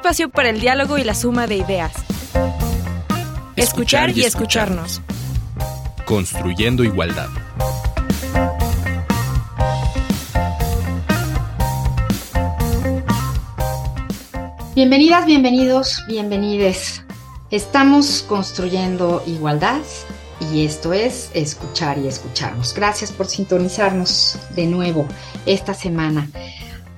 espacio para el diálogo y la suma de ideas. Escuchar, y, escucharnos. Construyendo igualdad. Bienvenidas, bienvenidos, bienvenides. Estamos construyendo igualdad y esto es escuchar y escucharnos. Gracias por sintonizarnos de nuevo esta semana.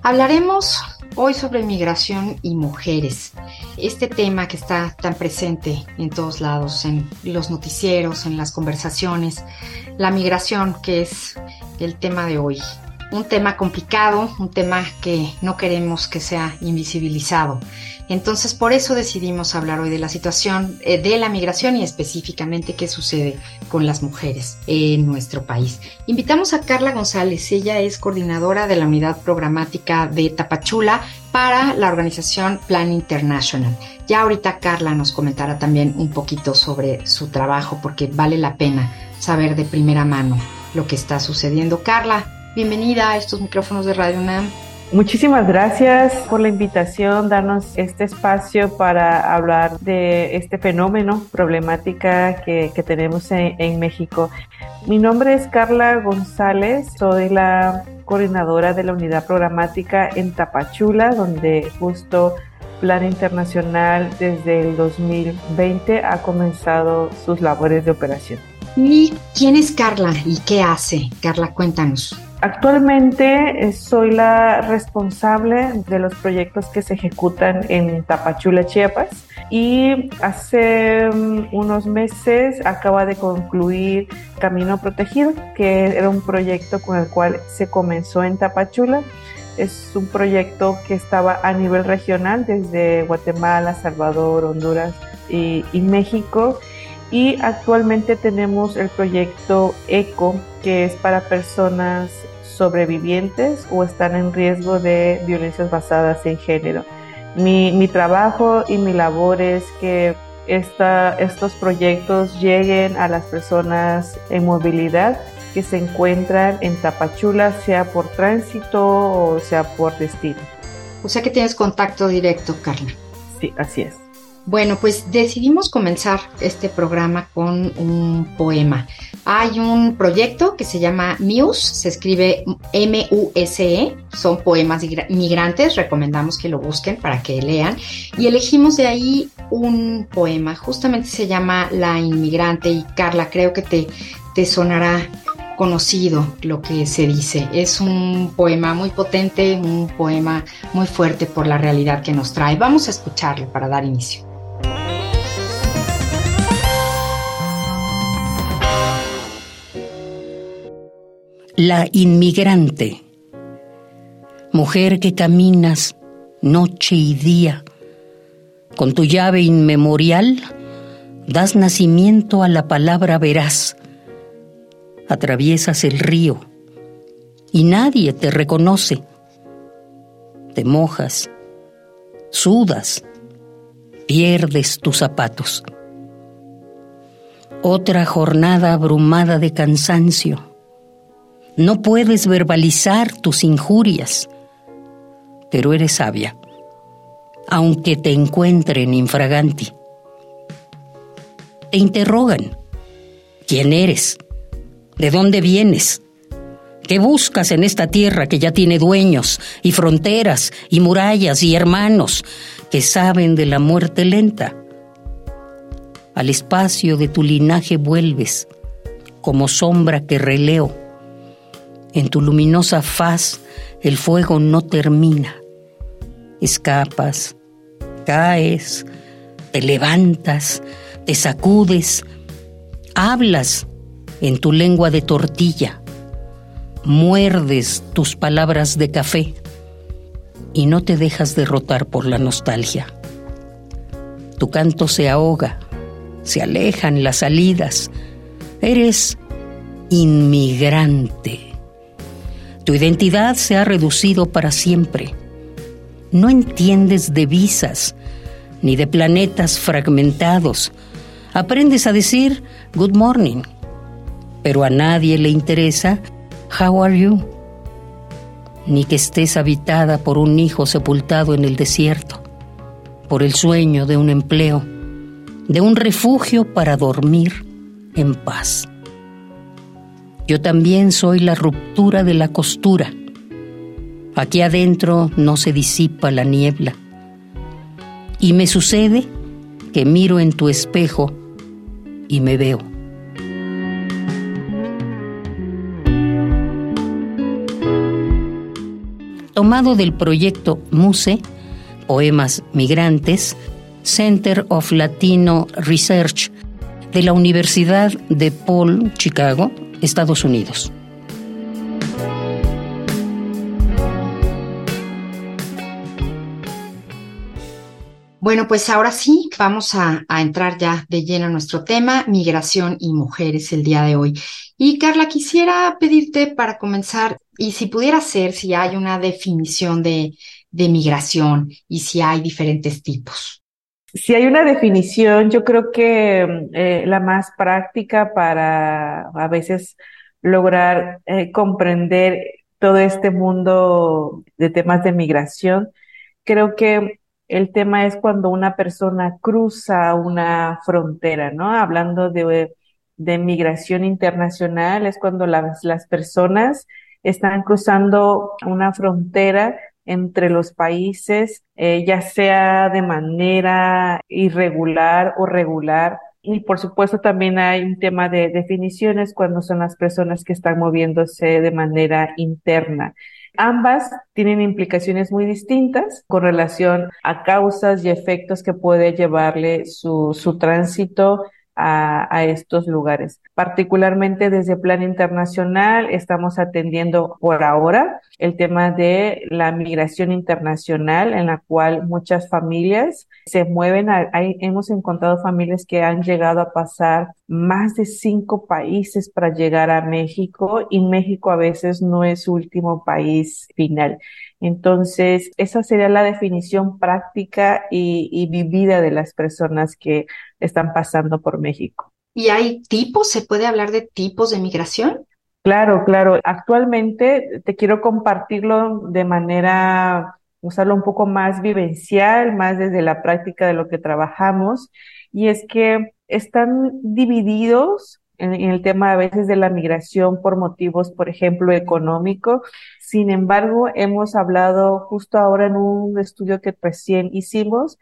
Hablaremos hoy sobre migración y mujeres. Este tema que está tan presente en todos lados, en los noticieros, en las conversaciones, la migración que es el tema de hoy. Un tema complicado, un tema que no queremos que sea invisibilizado. Entonces, por eso decidimos hablar hoy de la situación eh, de la migración y específicamente qué sucede con las mujeres en nuestro país. Invitamos a Carla González, ella es coordinadora de la unidad programática de Tapachula para la organización Plan International. Ya ahorita Carla nos comentará también un poquito sobre su trabajo porque vale la pena saber de primera mano lo que está sucediendo. Carla, bienvenida a estos micrófonos de Radio UNAM. Muchísimas gracias por la invitación, darnos este espacio para hablar de este fenómeno, problemática que, tenemos en, México. Mi nombre es Carla González, soy la coordinadora de la unidad programática en Tapachula, donde justo Plan Internacional desde el 2020 ha comenzado sus labores de operación. ¿Y quién es Carla y qué hace? Carla, cuéntanos. Actualmente eh, soy la responsable de los proyectos que se ejecutan en Tapachula, Chiapas y hace mm, unos meses acaba de concluir Camino Protegido, que era un proyecto con el cual se comenzó en Tapachula. Es un proyecto que estaba a nivel regional desde Guatemala, Salvador, Honduras y, y México y actualmente tenemos el proyecto ECO, que es para personas sobrevivientes o están en riesgo de violencias basadas en género. Mi, trabajo y mi labor es que estos proyectos lleguen a las personas en movilidad que se encuentran en Tapachula, sea por tránsito o sea por destino. O sea que tienes contacto directo, Carla. Sí, así es. Bueno, pues decidimos comenzar este programa con un poema. Hay un proyecto que se llama Muse, se escribe M-U-S-E, son poemas migrantes, recomendamos que lo busquen para que lean. Y elegimos de ahí un poema, justamente se llama La Inmigrante y Carla, creo que te, te sonará conocido lo que se dice. Es un poema muy potente, un poema muy fuerte por la realidad que nos trae. Vamos a escucharlo para dar inicio. La inmigrante, mujer que caminas noche y día, con tu llave inmemorial das nacimiento a la palabra veraz, atraviesas el río y nadie te reconoce, te mojas, sudas, pierdes tus zapatos. Otra jornada abrumada de cansancio no puedes verbalizar tus injurias, pero eres sabia, aunque te encuentren infraganti. Te interrogan, ¿quién eres? ¿De dónde vienes? ¿Qué buscas en esta tierra que ya tiene dueños y fronteras y murallas y hermanos que saben de la muerte lenta? Al espacio de tu linaje vuelves como sombra que releo en tu luminosa faz el fuego no termina. Escapas, caes, te levantas, te sacudes, hablas en tu lengua de tortilla, muerdes tus palabras de café y no te dejas derrotar por la nostalgia. Tu canto se ahoga, se alejan las salidas. Eres inmigrante tu identidad se ha reducido para siempre. No entiendes de visas ni de planetas fragmentados. Aprendes a decir good morning, pero a nadie le interesa how are you, ni que estés habitada por un hijo sepultado en el desierto. por el sueño de un empleo, de un refugio para dormir en paz. Yo también soy la ruptura de la costura. Aquí adentro no se disipa la niebla. Y me sucede que miro en tu espejo y me veo. Tomado del proyecto MUSE, Poemas Migrantes, Center of Latino Research de la Universidad de Paul, Chicago, Estados Unidos. Bueno, pues ahora sí, vamos a, entrar ya de lleno a nuestro tema, migración y mujeres el día de hoy. Y Carla, quisiera pedirte para comenzar, y si pudiera ser, si hay una definición de, de migración y si hay diferentes tipos. Si hay una definición, yo creo que eh, la más práctica para a veces lograr eh, comprender todo este mundo de temas de migración, creo que el tema es cuando una persona cruza una frontera, ¿no? Hablando de, de migración internacional, es cuando las, las personas están cruzando una frontera entre los países, eh, ya sea de manera irregular o regular. Y por supuesto también hay un tema de definiciones cuando son las personas que están moviéndose de manera interna. Ambas tienen implicaciones muy distintas con relación a causas y efectos que puede llevarle su, su tránsito a, estos lugares. Particularmente desde plan internacional estamos atendiendo por ahora el tema de la migración internacional en la cual muchas familias se mueven. hemos encontrado familias que han llegado a pasar más de cinco países para llegar a México y México a veces no es su último país final. Entonces, esa sería la definición práctica y, vivida de las personas que están pasando por México. ¿Y hay tipos? ¿Se puede hablar de tipos de migración? Claro, claro. Actualmente te quiero compartirlo de manera, usarlo un poco más vivencial, más desde la práctica de lo que trabajamos. Y es que están divididos en, el tema a veces de la migración por motivos, por ejemplo, económicos, sin embargo, hemos hablado justo ahora en un estudio que recién hicimos,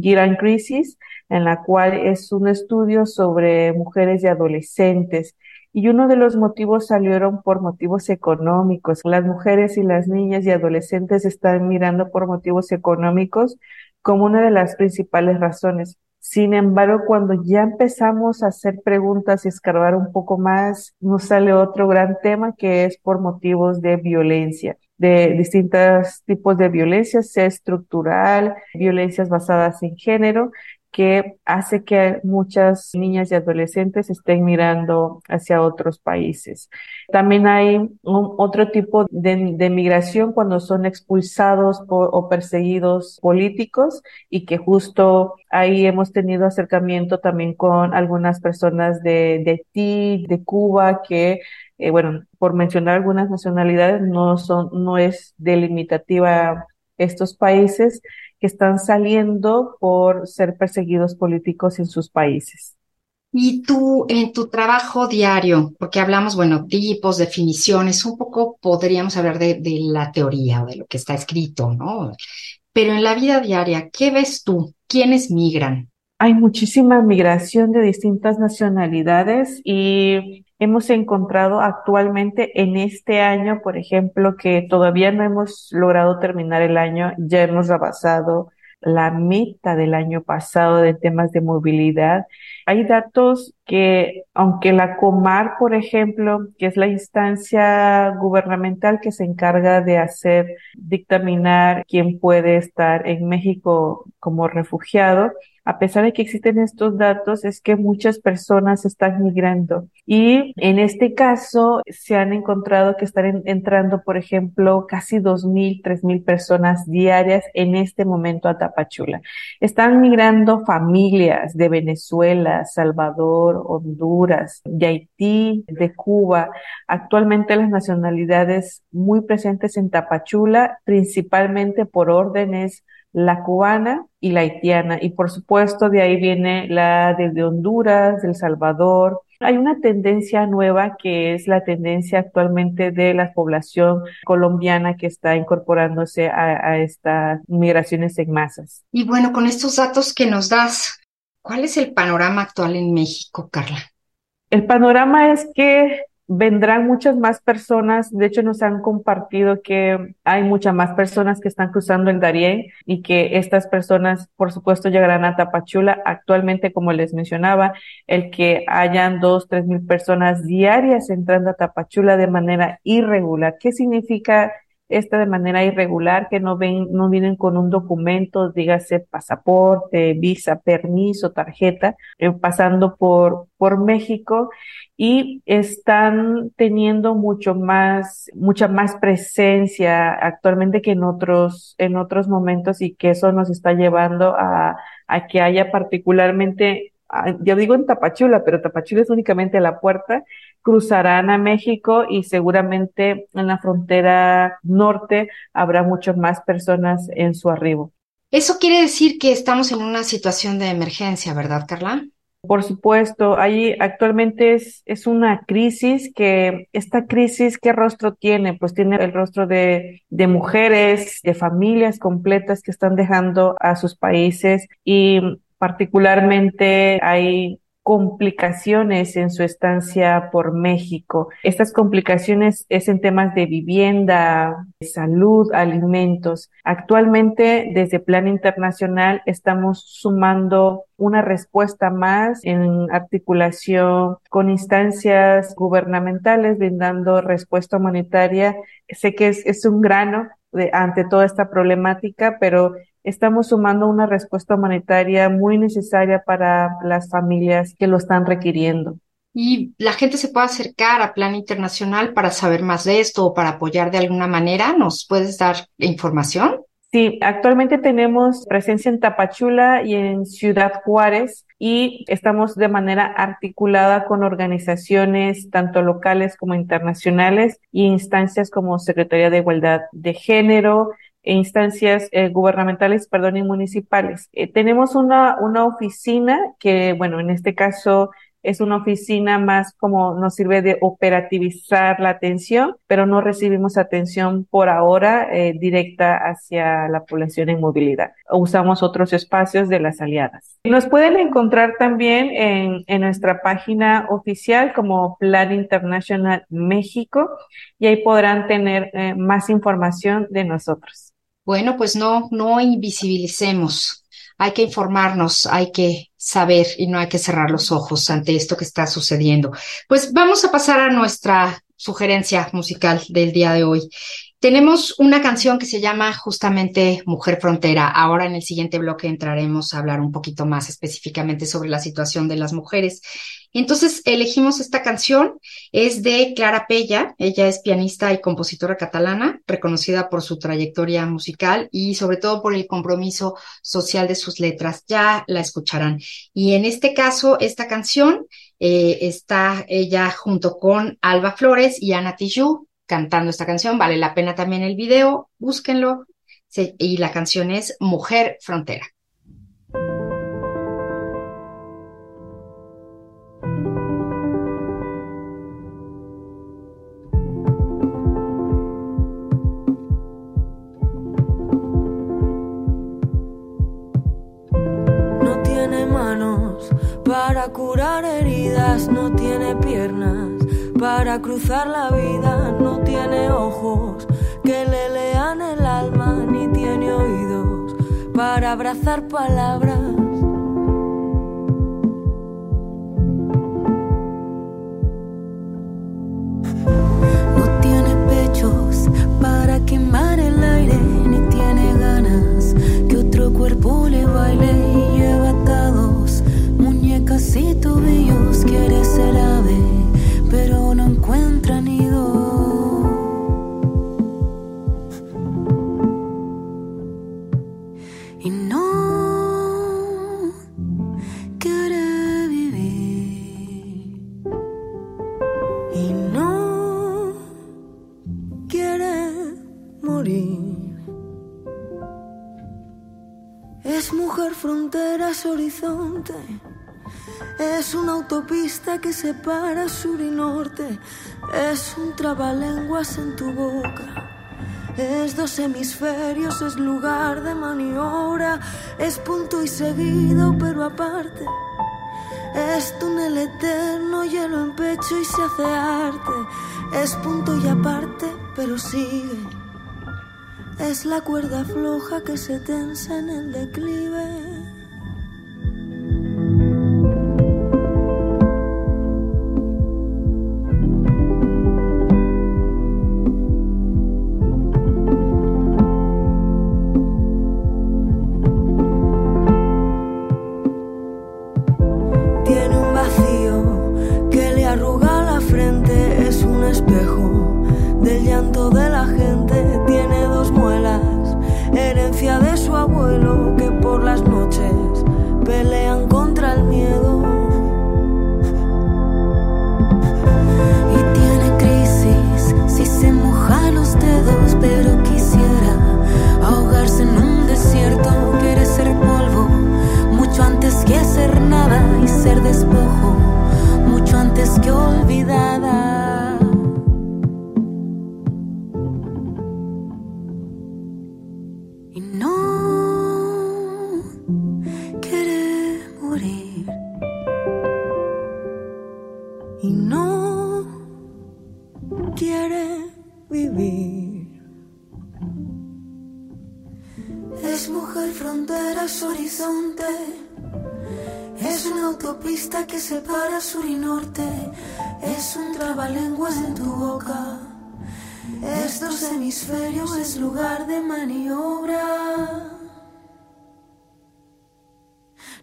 Giran Crisis, en la cual es un estudio sobre mujeres y adolescentes. Y uno de los motivos salieron por motivos económicos. Las mujeres y las niñas y adolescentes están mirando por motivos económicos como una de las principales razones. Sin embargo, cuando ya empezamos a hacer preguntas y escarbar un poco más, nos sale otro gran tema que es por motivos de violencia de distintos tipos de violencia, sea estructural, violencias basadas en género, que hace que muchas niñas y adolescentes estén mirando hacia otros países. También hay un, otro tipo de, de, migración cuando son expulsados por, o perseguidos políticos y que justo ahí hemos tenido acercamiento también con algunas personas de, de Haití, de Cuba, que eh, bueno, por mencionar algunas nacionalidades, no son, no es delimitativa estos países, que están saliendo por ser perseguidos políticos en sus países. Y tú, en tu trabajo diario, porque hablamos, bueno, tipos, definiciones, un poco podríamos hablar de, de, la teoría o de lo que está escrito, ¿no? Pero en la vida diaria, ¿qué ves tú? ¿Quiénes migran? Hay muchísima migración de distintas nacionalidades y hemos encontrado actualmente en este año, por ejemplo, que todavía no hemos logrado terminar el año, ya hemos rebasado la meta del año pasado de temas de movilidad. Hay datos que, aunque la Comar, por ejemplo, que es la instancia gubernamental que se encarga de hacer dictaminar quién puede estar en México como refugiado, a pesar de que existen estos datos, es que muchas personas están migrando. Y en este caso se han encontrado que están entrando, por ejemplo, casi 2.000, 3.000 personas diarias en este momento a Tapachula. Están migrando familias de Venezuela, Salvador, Honduras, de Haití, de Cuba. Actualmente las nacionalidades muy presentes en Tapachula, principalmente por órdenes la cubana y la haitiana. Y por supuesto de ahí viene la de Honduras, del Salvador. Hay una tendencia nueva que es la tendencia actualmente de la población colombiana que está incorporándose a, a estas migraciones en masas. Y bueno, con estos datos que nos das, ¿cuál es el panorama actual en México, Carla? El panorama es que vendrán muchas más personas. De hecho, nos han compartido que hay muchas más personas que están cruzando el Darién y que estas personas, por supuesto, llegarán a Tapachula. Actualmente, como les mencionaba, el que hayan dos, tres mil personas diarias entrando a Tapachula de manera irregular. ¿Qué significa esta de manera irregular, que no ven, no vienen con un documento, dígase pasaporte, visa, permiso, tarjeta, eh, pasando por, por México y están teniendo mucho más, mucha más presencia actualmente que en otros, en otros momentos y que eso nos está llevando a, a que haya particularmente yo digo en Tapachula, pero Tapachula es únicamente la puerta, cruzarán a México y seguramente en la frontera norte habrá muchas más personas en su arribo. Eso quiere decir que estamos en una situación de emergencia, ¿verdad, Carla? Por supuesto, ahí actualmente es, es una crisis que, esta crisis, ¿qué rostro tiene? Pues tiene el rostro de, de mujeres, de familias completas que están dejando a sus países y particularmente hay complicaciones en su estancia por México. Estas complicaciones es en temas de vivienda, salud, alimentos. Actualmente, desde Plan Internacional, estamos sumando una respuesta más en articulación con instancias gubernamentales, brindando respuesta humanitaria. Sé que es, es un grano de, ante toda esta problemática, pero estamos sumando una respuesta humanitaria muy necesaria para las familias que lo están requiriendo. ¿Y la gente se puede acercar a Plan Internacional para saber más de esto o para apoyar de alguna manera? ¿Nos puedes dar información? Sí, actualmente tenemos presencia en Tapachula y en Ciudad Juárez y estamos de manera articulada con organizaciones tanto locales como internacionales y instancias como Secretaría de Igualdad de Género, e instancias eh, gubernamentales, perdón, y municipales. Eh, tenemos una, una oficina que, bueno, en este caso es una oficina más como nos sirve de operativizar la atención, pero no recibimos atención por ahora eh, directa hacia la población en movilidad. Usamos otros espacios de las aliadas. Nos pueden encontrar también en, en nuestra página oficial como Plan International México y ahí podrán tener más información de nosotros. Bueno, pues no, no invisibilicemos. Hay que informarnos, hay que saber y no hay que cerrar los ojos ante esto que está sucediendo. Pues vamos a pasar a nuestra sugerencia musical del día de hoy. Tenemos una canción que se llama justamente Mujer Frontera. Ahora en el siguiente bloque entraremos a hablar un poquito más específicamente sobre la situación de las mujeres. Entonces elegimos esta canción, es de Clara Pella, ella es pianista y compositora catalana, reconocida por su trayectoria musical y sobre todo por el compromiso social de sus letras. Ya la escucharán. Y en este caso, esta canción eh, está ella junto con Alba Flores y Ana Tijoux cantando esta canción. Vale la pena también el video, búsquenlo. y la canción es Mujer Frontera. Para curar heridas, no tiene piernas para cruzar la vida no tiene ojos que le lean el alma ni tiene oídos para abrazar palabras. Es una autopista que separa sur y norte. Es un trabalenguas en tu boca. Es dos hemisferios, es lugar de maniobra. Es punto y seguido, pero aparte. Es túnel eterno, hielo en pecho y se hace arte. Es punto y aparte, pero sigue. Es la cuerda floja que se tensa en el declive.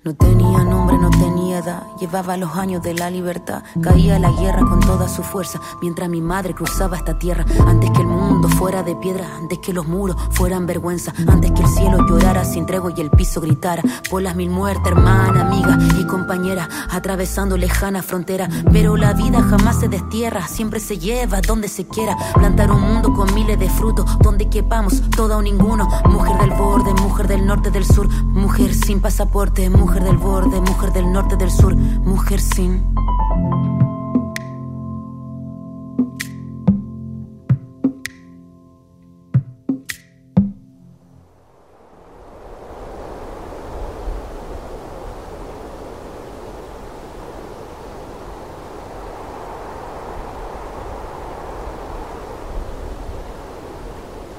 No tenía nombre, no tenía Llevaba los años de la libertad, caía la guerra con toda su fuerza, mientras mi madre cruzaba esta tierra, antes que el mundo fuera de piedra, antes que los muros fueran vergüenza, antes que el cielo llorara sin tregua y el piso gritara, por las mil muertes, hermana, amiga y compañera, atravesando lejana frontera, pero la vida jamás se destierra, siempre se lleva donde se quiera, plantar un mundo con miles de frutos, donde quepamos, todo o ninguno, mujer del borde, mujer del norte, del sur, mujer sin pasaporte, mujer del borde, mujer del norte, del sur, mujer sin.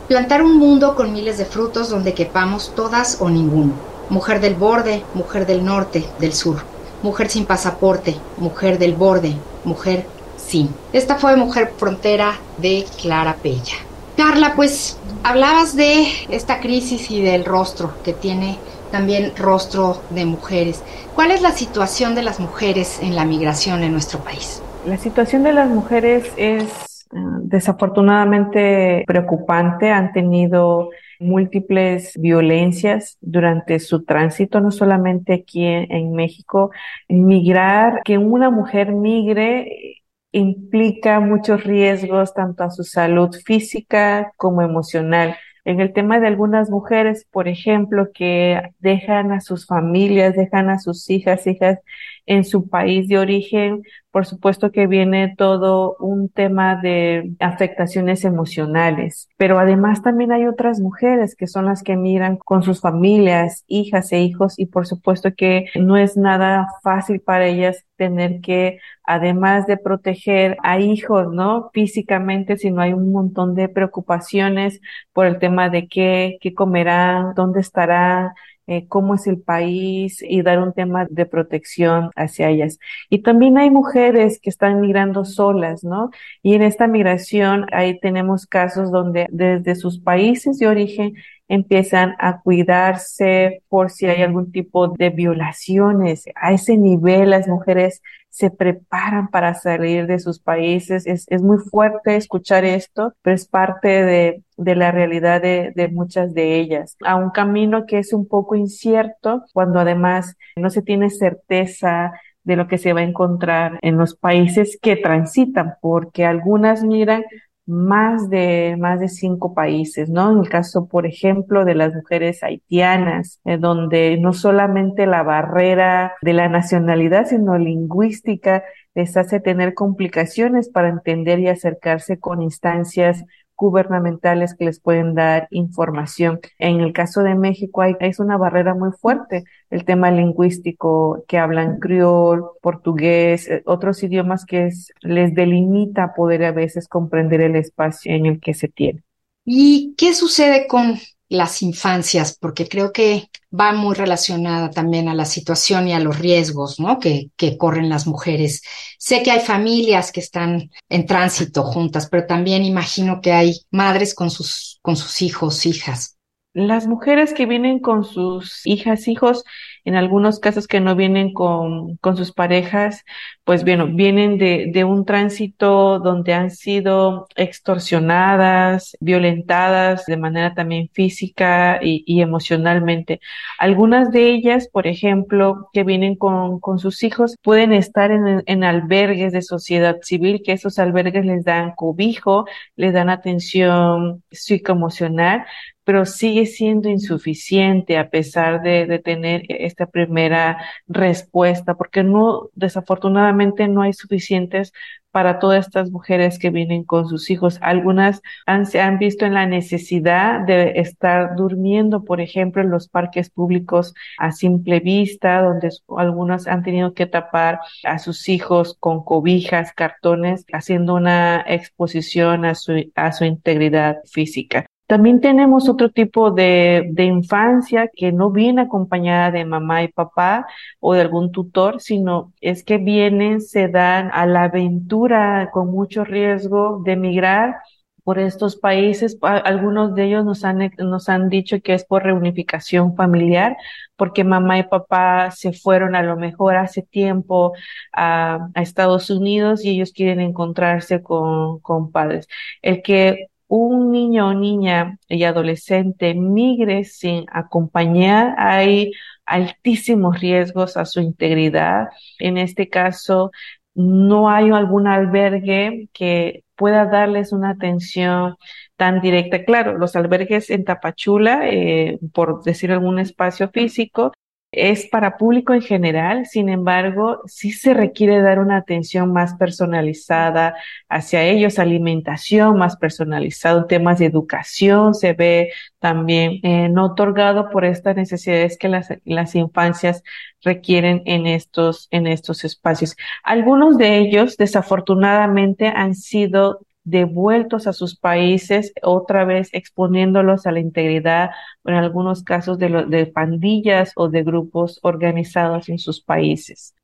Plantar un mundo con miles de frutos donde quepamos todas o ninguno. Mujer del borde, mujer del norte, del sur mujer sin pasaporte, mujer del borde, mujer sin. Esta fue Mujer Frontera de Clara Pella. Carla, pues hablabas de esta crisis y del rostro que tiene también rostro de mujeres. ¿Cuál es la situación de las mujeres en la migración en nuestro país? La situación de las mujeres es eh, desafortunadamente preocupante. Han tenido múltiples violencias durante su tránsito, no solamente aquí en, México. Migrar, que una mujer migre implica muchos riesgos tanto a su salud física como emocional. En el tema de algunas mujeres, por ejemplo, que dejan a sus familias, dejan a sus hijas, hijas en su país de origen, por supuesto que viene todo un tema de afectaciones emocionales, pero además también hay otras mujeres que son las que miran con sus familias, hijas e hijos y por supuesto que no es nada fácil para ellas tener que, además de proteger a hijos, ¿no? Físicamente, sino hay un montón de preocupaciones por el tema de qué, qué comerán, dónde estarán, eh, cómo es el país y dar un tema de protección hacia ellas. Y también hay mujeres que están migrando solas, ¿no? Y en esta migración ahí tenemos casos donde desde sus países de origen empiezan a cuidarse por si hay algún tipo de violaciones. A ese nivel las mujeres se preparan para salir de sus países. Es, es muy fuerte escuchar esto, pero es parte de, de la realidad de, de, muchas de ellas. A un camino que es un poco incierto cuando además no se tiene certeza de lo que se va a encontrar en los países que transitan, porque algunas miran más de, más de cinco países, ¿no? En el caso, por ejemplo, de las mujeres haitianas, donde no solamente la barrera de la nacionalidad, sino lingüística les hace tener complicaciones para entender y acercarse con instancias gubernamentales que les pueden dar información. En el caso de México hay, es una barrera muy fuerte, el tema lingüístico que hablan criol, portugués, eh, otros idiomas que les delimita poder a veces comprender el espacio en el que se tiene. ¿Y qué sucede con las infancias, porque creo que va muy relacionada también a la situación y a los riesgos ¿no? que, que corren las mujeres. Sé que hay familias que están en tránsito juntas, pero también imagino que hay madres con sus, con sus hijos, hijas. Las mujeres que vienen con sus hijas, hijos, en algunos casos que no vienen con, con sus parejas, pues bueno, vienen de, de un tránsito donde han sido extorsionadas, violentadas de manera también física y, y emocionalmente. Algunas de ellas, por ejemplo, que vienen con, con sus hijos, pueden estar en, en albergues de sociedad civil, que esos albergues les dan cobijo, les dan atención psicoemocional, pero sigue siendo insuficiente a pesar de, tener esta primera respuesta, porque no, desafortunadamente no hay suficientes para todas estas mujeres que vienen con sus hijos. Algunas han, se han visto en la necesidad de estar durmiendo, por ejemplo, en los parques públicos a simple vista, donde algunas han tenido que tapar a sus hijos con cobijas, cartones, haciendo una exposición a su, a su integridad física. También tenemos otro tipo de, infancia que no viene acompañada de mamá y papá o de algún tutor, sino es que vienen, se dan a la aventura con mucho riesgo de emigrar por estos países. Algunos de ellos nos han, nos han dicho que es por reunificación familiar, porque mamá y papá se fueron a lo mejor hace tiempo a, a Estados Unidos y ellos quieren encontrarse con, con padres. El que un niño o niña y adolescente migre sin acompañar, hay altísimos riesgos a su integridad. En este caso, no hay algún albergue que pueda darles una atención tan directa. Claro, los albergues en Tapachula, eh, por decir algún espacio físico, es para público en general, sin embargo, sí se requiere dar una atención más personalizada hacia ellos, alimentación más personalizada, temas de educación se ve también eh, no otorgado por estas necesidades que las, las infancias requieren en estos, en estos espacios. Algunos de ellos, desafortunadamente, han sido devueltos a sus países, otra vez exponiéndolos a la integridad, en algunos casos de, de pandillas o de grupos organizados en sus países.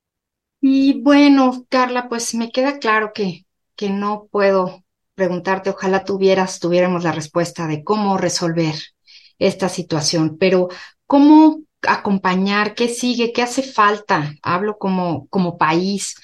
Y bueno, Carla, pues me queda claro que, que no puedo preguntarte, ojalá tuvieras, tuviéramos la respuesta de cómo resolver esta situación, pero ¿cómo acompañar? ¿Qué sigue? ¿Qué hace falta? Hablo como, como país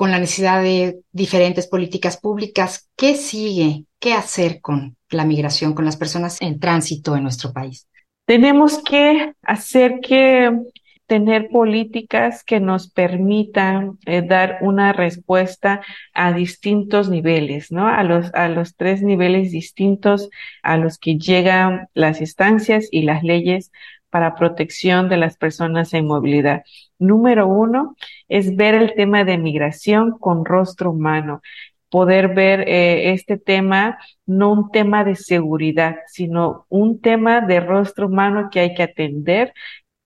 con la necesidad de diferentes políticas públicas. ¿Qué sigue? ¿Qué hacer con la migración, con las personas en tránsito en nuestro país? Tenemos que hacer que tener políticas que nos permitan eh, dar una respuesta a distintos niveles, ¿no? A los, a los tres niveles distintos a los que llegan las instancias y las leyes para protección de las personas en movilidad. Número uno es ver el tema de migración con rostro humano, poder ver eh, este tema no un tema de seguridad, sino un tema de rostro humano que hay que atender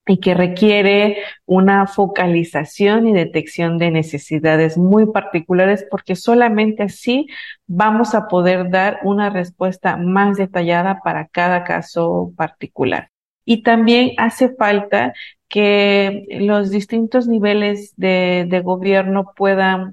y que requiere una focalización y detección de necesidades muy particulares porque solamente así vamos a poder dar una respuesta más detallada para cada caso particular. Y también hace falta que los distintos niveles de, gobierno puedan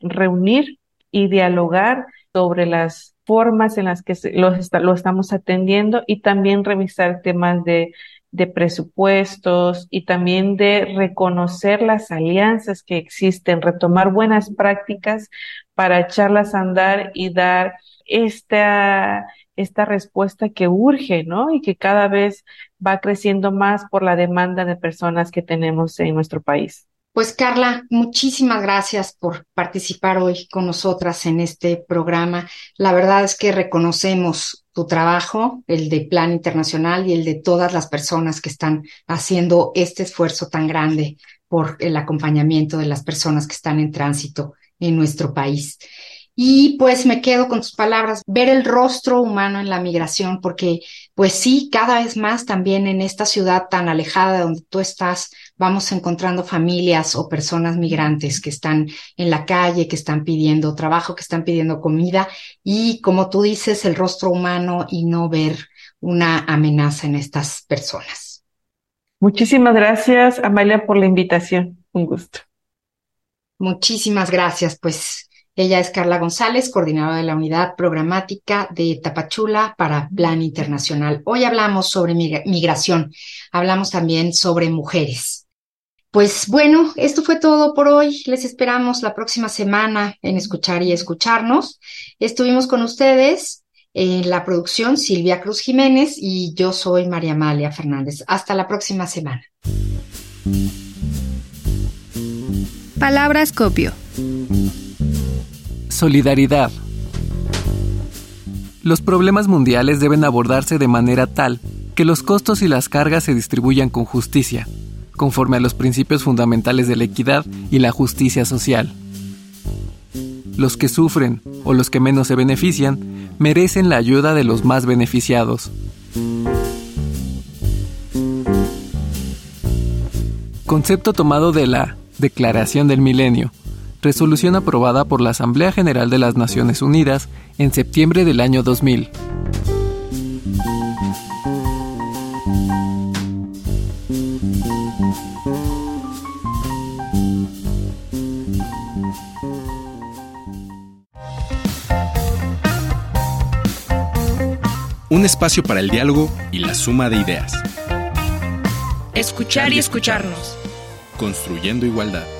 reunir y dialogar sobre las formas en las que lo, lo estamos atendiendo y también revisar temas de, de presupuestos y también de reconocer las alianzas que existen, retomar buenas prácticas para echarlas a andar y dar esta, esta respuesta que urge, ¿no? Y que cada vez va creciendo más por la demanda de personas que tenemos en nuestro país. Pues Carla, muchísimas gracias por participar hoy con nosotras en este programa. La verdad es que reconocemos tu trabajo, el de Plan Internacional y el de todas las personas que están haciendo este esfuerzo tan grande por el acompañamiento de las personas que están en tránsito en nuestro país. Y pues me quedo con tus palabras, ver el rostro humano en la migración, porque pues sí, cada vez más también en esta ciudad tan alejada de donde tú estás, vamos encontrando familias o personas migrantes que están en la calle, que están pidiendo trabajo, que están pidiendo comida y como tú dices, el rostro humano y no ver una amenaza en estas personas. Muchísimas gracias, Amalia, por la invitación. Un gusto. Muchísimas gracias, pues ella es Carla González, coordinadora de la unidad programática de Tapachula para Plan Internacional. Hoy hablamos sobre migración, hablamos también sobre mujeres. Pues bueno, esto fue todo por hoy. Les esperamos la próxima semana en Escuchar y Escucharnos. Estuvimos con ustedes en la producción Silvia Cruz Jiménez y yo soy María Amalia Fernández. Hasta la próxima semana. Palabras copio. Solidaridad. Los problemas mundiales deben abordarse de manera tal que los costos y las cargas se distribuyan con justicia, conforme a los principios fundamentales de la equidad y la justicia social. Los que sufren o los que menos se benefician merecen la ayuda de los más beneficiados. Concepto tomado de la Declaración del Milenio, resolución aprobada por la Asamblea General de las Naciones Unidas en septiembre del año 2000. Un espacio para el diálogo y la suma de ideas. Escuchar y escucharnos. Construyendo igualdad.